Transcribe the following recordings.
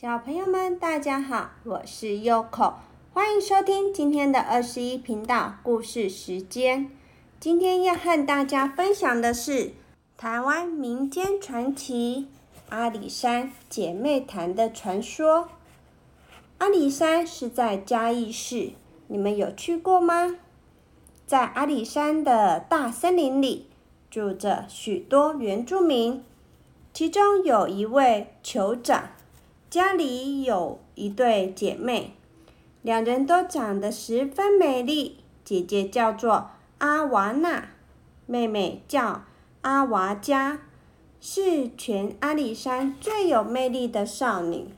小朋友们，大家好，我是 Yoko，欢迎收听今天的二十一频道故事时间。今天要和大家分享的是台湾民间传奇阿里山姐妹潭的传说。阿里山是在嘉义市，你们有去过吗？在阿里山的大森林里，住着许多原住民，其中有一位酋长，家里有一对姐妹，两人都长得十分美丽。姐姐叫做阿娃娜，妹妹叫阿娃加，是全阿里山最有魅力的少女。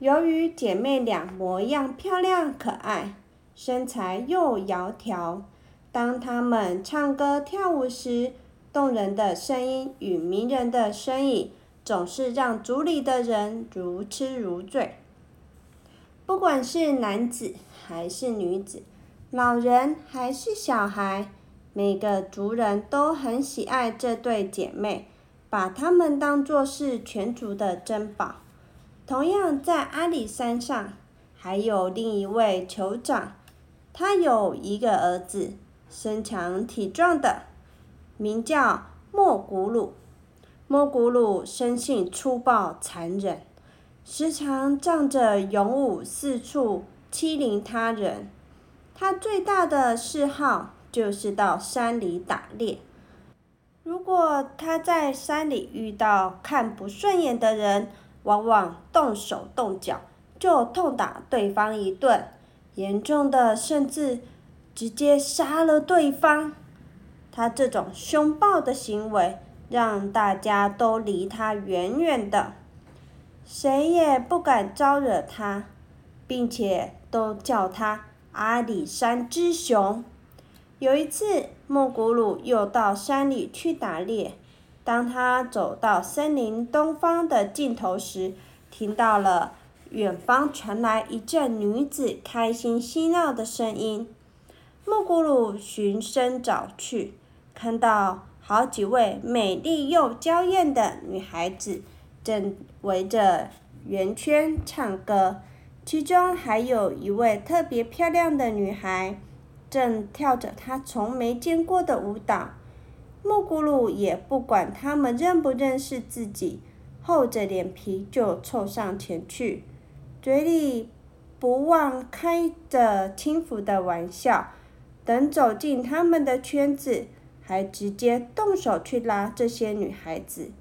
由于姐妹俩模样漂亮可爱，身材又窈窕。当她们唱歌跳舞时，动人的声音与迷人的身影，总是让族里的人如痴如醉。不管是男子还是女子，老人还是小孩，每个族人都很喜爱这对姐妹，把她们当作是全族的珍宝。同样，在阿里山上，还有另一位酋长，他有一个儿子。身强体壮的，名叫莫古鲁。莫古鲁生性粗暴残忍，时常仗着勇武四处欺凌他人。他最大的嗜好就是到山里打猎。如果他在山里遇到看不顺眼的人，往往动手动脚就痛打对方一顿，严重的甚至。直接杀了对方，他这种凶暴的行为让大家都离他远远的，谁也不敢招惹他，并且都叫他阿里山之熊。有一次，莫古鲁又到山里去打猎，当他走到森林东方的尽头时，听到了远方传来一阵女子开心嬉闹的声音。莫古鲁循声找去，看到好几位美丽又娇艳的女孩子正围着圆圈唱歌，其中还有一位特别漂亮的女孩，正跳着她从没见过的舞蹈。木咕噜也不管他们认不认识自己，厚着脸皮就凑上前去，嘴里不忘开着轻浮的玩笑。等走进他们的圈子，还直接动手去拉这些女孩子。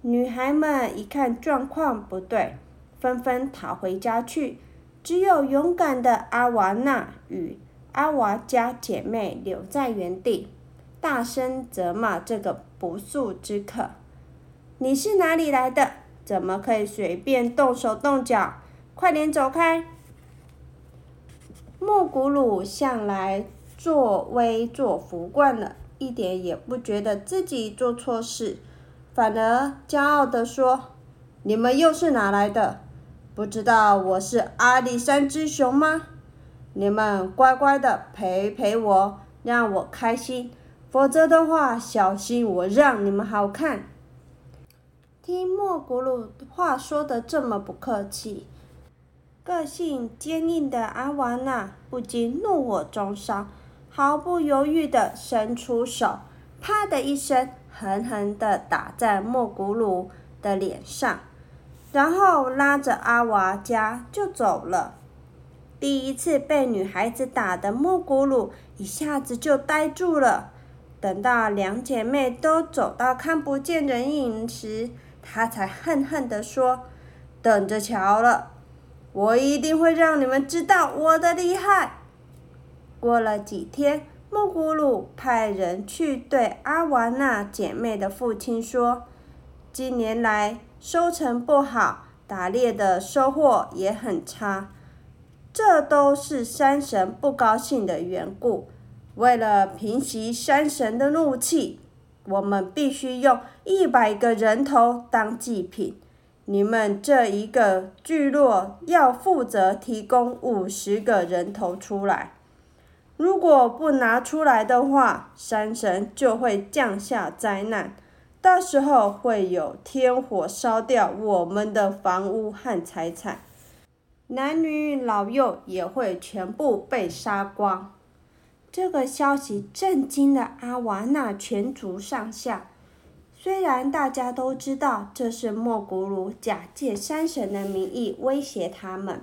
女孩们一看状况不对，纷纷逃回家去。只有勇敢的阿娃娜与阿娃家姐妹留在原地，大声责骂这个不速之客：“你是哪里来的？怎么可以随便动手动脚？快点走开！”莫古鲁向来。作威作福惯了，一点也不觉得自己做错事，反而骄傲地说：“你们又是哪来的？不知道我是阿里山之熊吗？你们乖乖的陪陪我，让我开心，否则的话，小心我让你们好看。”听莫古鲁话说的这么不客气，个性坚硬的阿瓦娜不禁怒火中烧。毫不犹豫地伸出手，啪的一声，狠狠地打在莫古鲁的脸上，然后拉着阿娃家就走了。第一次被女孩子打的莫古鲁一下子就呆住了。等到两姐妹都走到看不见人影时，她才恨恨地说：“等着瞧了，我一定会让你们知道我的厉害。”过了几天，莫古鲁派人去对阿瓦那姐妹的父亲说：“近年来收成不好，打猎的收获也很差，这都是山神不高兴的缘故。为了平息山神的怒气，我们必须用一百个人头当祭品。你们这一个聚落要负责提供五十个人头出来。”如果不拿出来的话，山神就会降下灾难。到时候会有天火烧掉我们的房屋和财产，男女老幼也会全部被杀光。这个消息震惊了阿瓦纳全族上下。虽然大家都知道这是莫古鲁假借山神的名义威胁他们，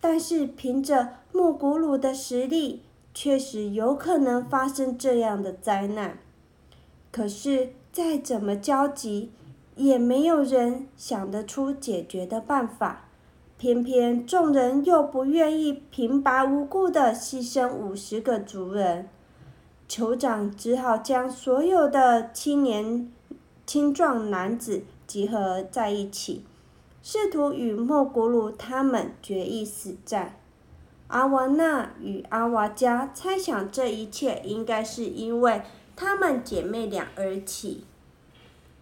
但是凭着莫古鲁的实力，确实有可能发生这样的灾难。可是再怎么焦急，也没有人想得出解决的办法。偏偏众人又不愿意平白无故的牺牲五十个族人，酋长只好将所有的青年。青壮男子集合在一起，试图与莫古鲁他们决一死战。阿瓦纳与阿瓦加猜想这一切应该是因为她们姐妹俩而起，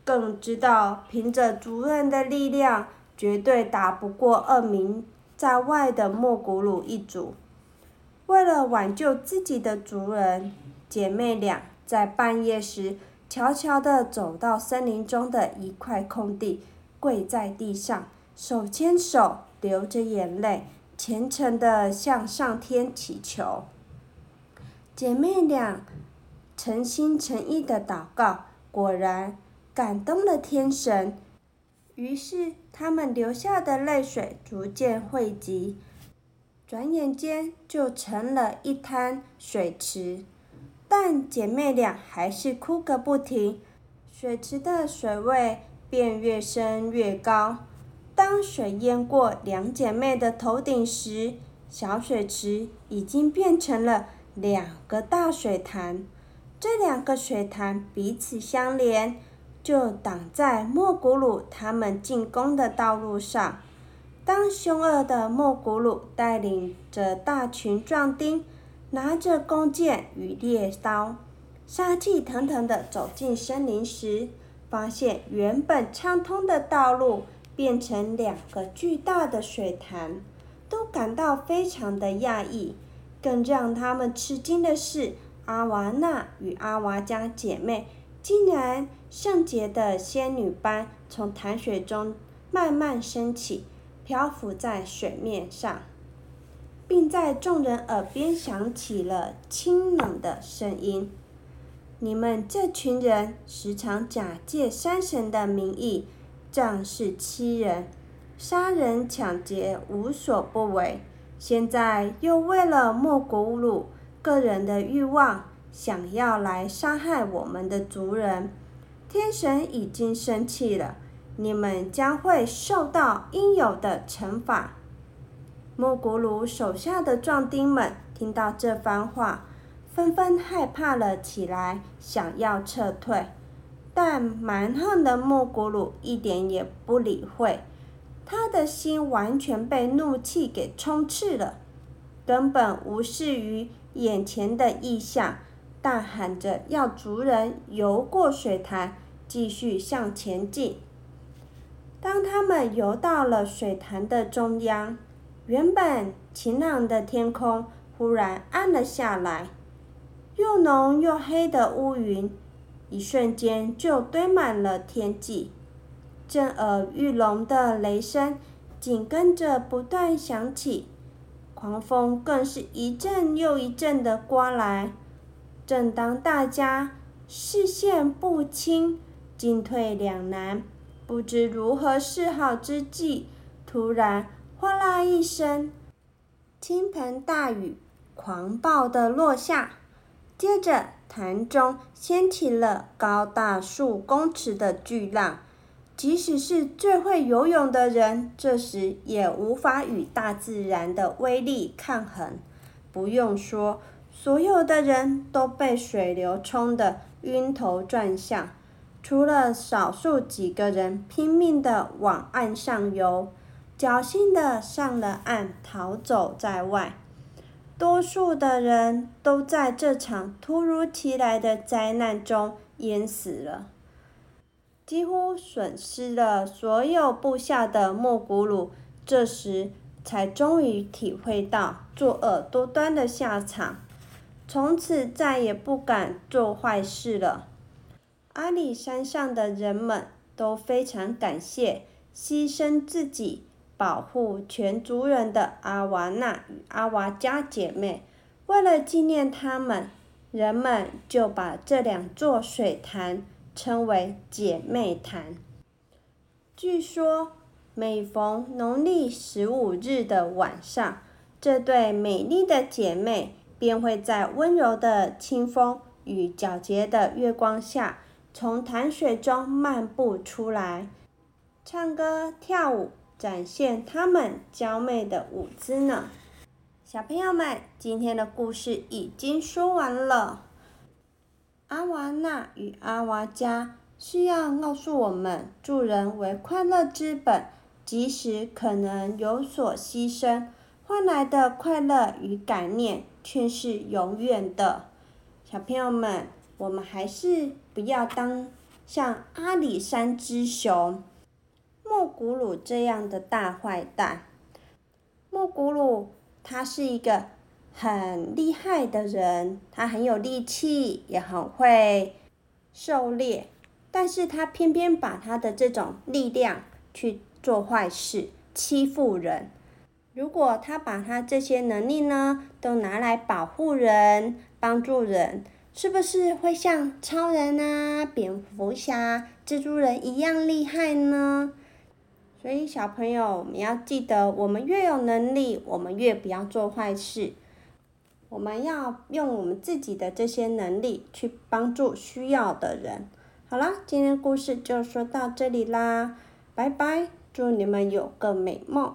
更知道凭着族人的力量，绝对打不过恶名在外的莫古鲁一族。为了挽救自己的族人，姐妹俩在半夜时。悄悄地走到森林中的一块空地，跪在地上，手牵手，流着眼泪，虔诚地向上天祈求。姐妹俩诚心诚意的祷告，果然感动了天神。于是，她们流下的泪水逐渐汇集，转眼间就成了一滩水池。但姐妹俩还是哭个不停，水池的水位便越升越高。当水淹过两姐妹的头顶时，小水池已经变成了两个大水潭。这两个水潭彼此相连，就挡在莫古鲁他们进攻的道路上。当凶恶的莫古鲁带领着大群壮丁。拿着弓箭与猎刀，杀气腾腾地走进森林时，发现原本畅通的道路变成两个巨大的水潭，都感到非常的讶异。更让他们吃惊的是，阿瓦娜与阿瓦家姐妹竟然圣洁的仙女般从潭水中慢慢升起，漂浮在水面上。并在众人耳边响起了清冷的声音：“你们这群人时常假借山神的名义仗势欺人，杀人抢劫无所不为。现在又为了莫古鲁个人的欲望，想要来杀害我们的族人。天神已经生气了，你们将会受到应有的惩罚。”莫古鲁手下的壮丁们听到这番话，纷纷害怕了起来，想要撤退。但蛮横的莫古鲁一点也不理会，他的心完全被怒气给充斥了，根本无视于眼前的异象，大喊着要族人游过水潭，继续向前进。当他们游到了水潭的中央，原本晴朗的天空忽然暗了下来，又浓又黑的乌云，一瞬间就堆满了天际。震耳欲聋的雷声紧跟着不断响起，狂风更是一阵又一阵的刮来。正当大家视线不清、进退两难、不知如何是好之际，突然。哗啦一声，倾盆大雨狂暴地落下，接着潭中掀起了高大数公尺的巨浪。即使是最会游泳的人，这时也无法与大自然的威力抗衡。不用说，所有的人都被水流冲得晕头转向，除了少数几个人拼命地往岸上游。侥幸的上了岸，逃走在外。多数的人都在这场突如其来的灾难中淹死了。几乎损失了所有部下的莫古鲁，这时才终于体会到作恶多端的下场，从此再也不敢做坏事了。阿里山上的人们都非常感谢牺牲自己保护全族人的阿瓦纳与阿瓦加姐妹。为了纪念他们，人们就把这两座水潭称为姐妹潭。据说，每逢农历十五日的晚上，这对美丽的姐妹便会在温柔的清风与皎洁的月光下。从潭水中漫步出来，唱歌跳舞，展现他们娇媚的舞姿呢。小朋友们，今天的故事已经说完了。阿瓦纳与阿瓦加是要告诉我们，助人为快乐之本，即使可能有所牺牲，换来的快乐与感念却是永远的。小朋友们。我们还是不要当像阿里山之熊莫古鲁这样的大坏蛋。莫古鲁他是一个很厉害的人，他很有力气，也很会狩猎，但是他偏偏把他的这种力量去做坏事，欺负人。如果他把他这些能力呢，都拿来保护人、帮助人。是不是会像超人啊、蝙蝠侠、蜘蛛人一样厉害呢？所以小朋友，我们要记得，我们越有能力，我们越不要做坏事。我们要用我们自己的这些能力去帮助需要的人。好啦，今天故事就说到这里啦，拜拜，祝你们有个美梦。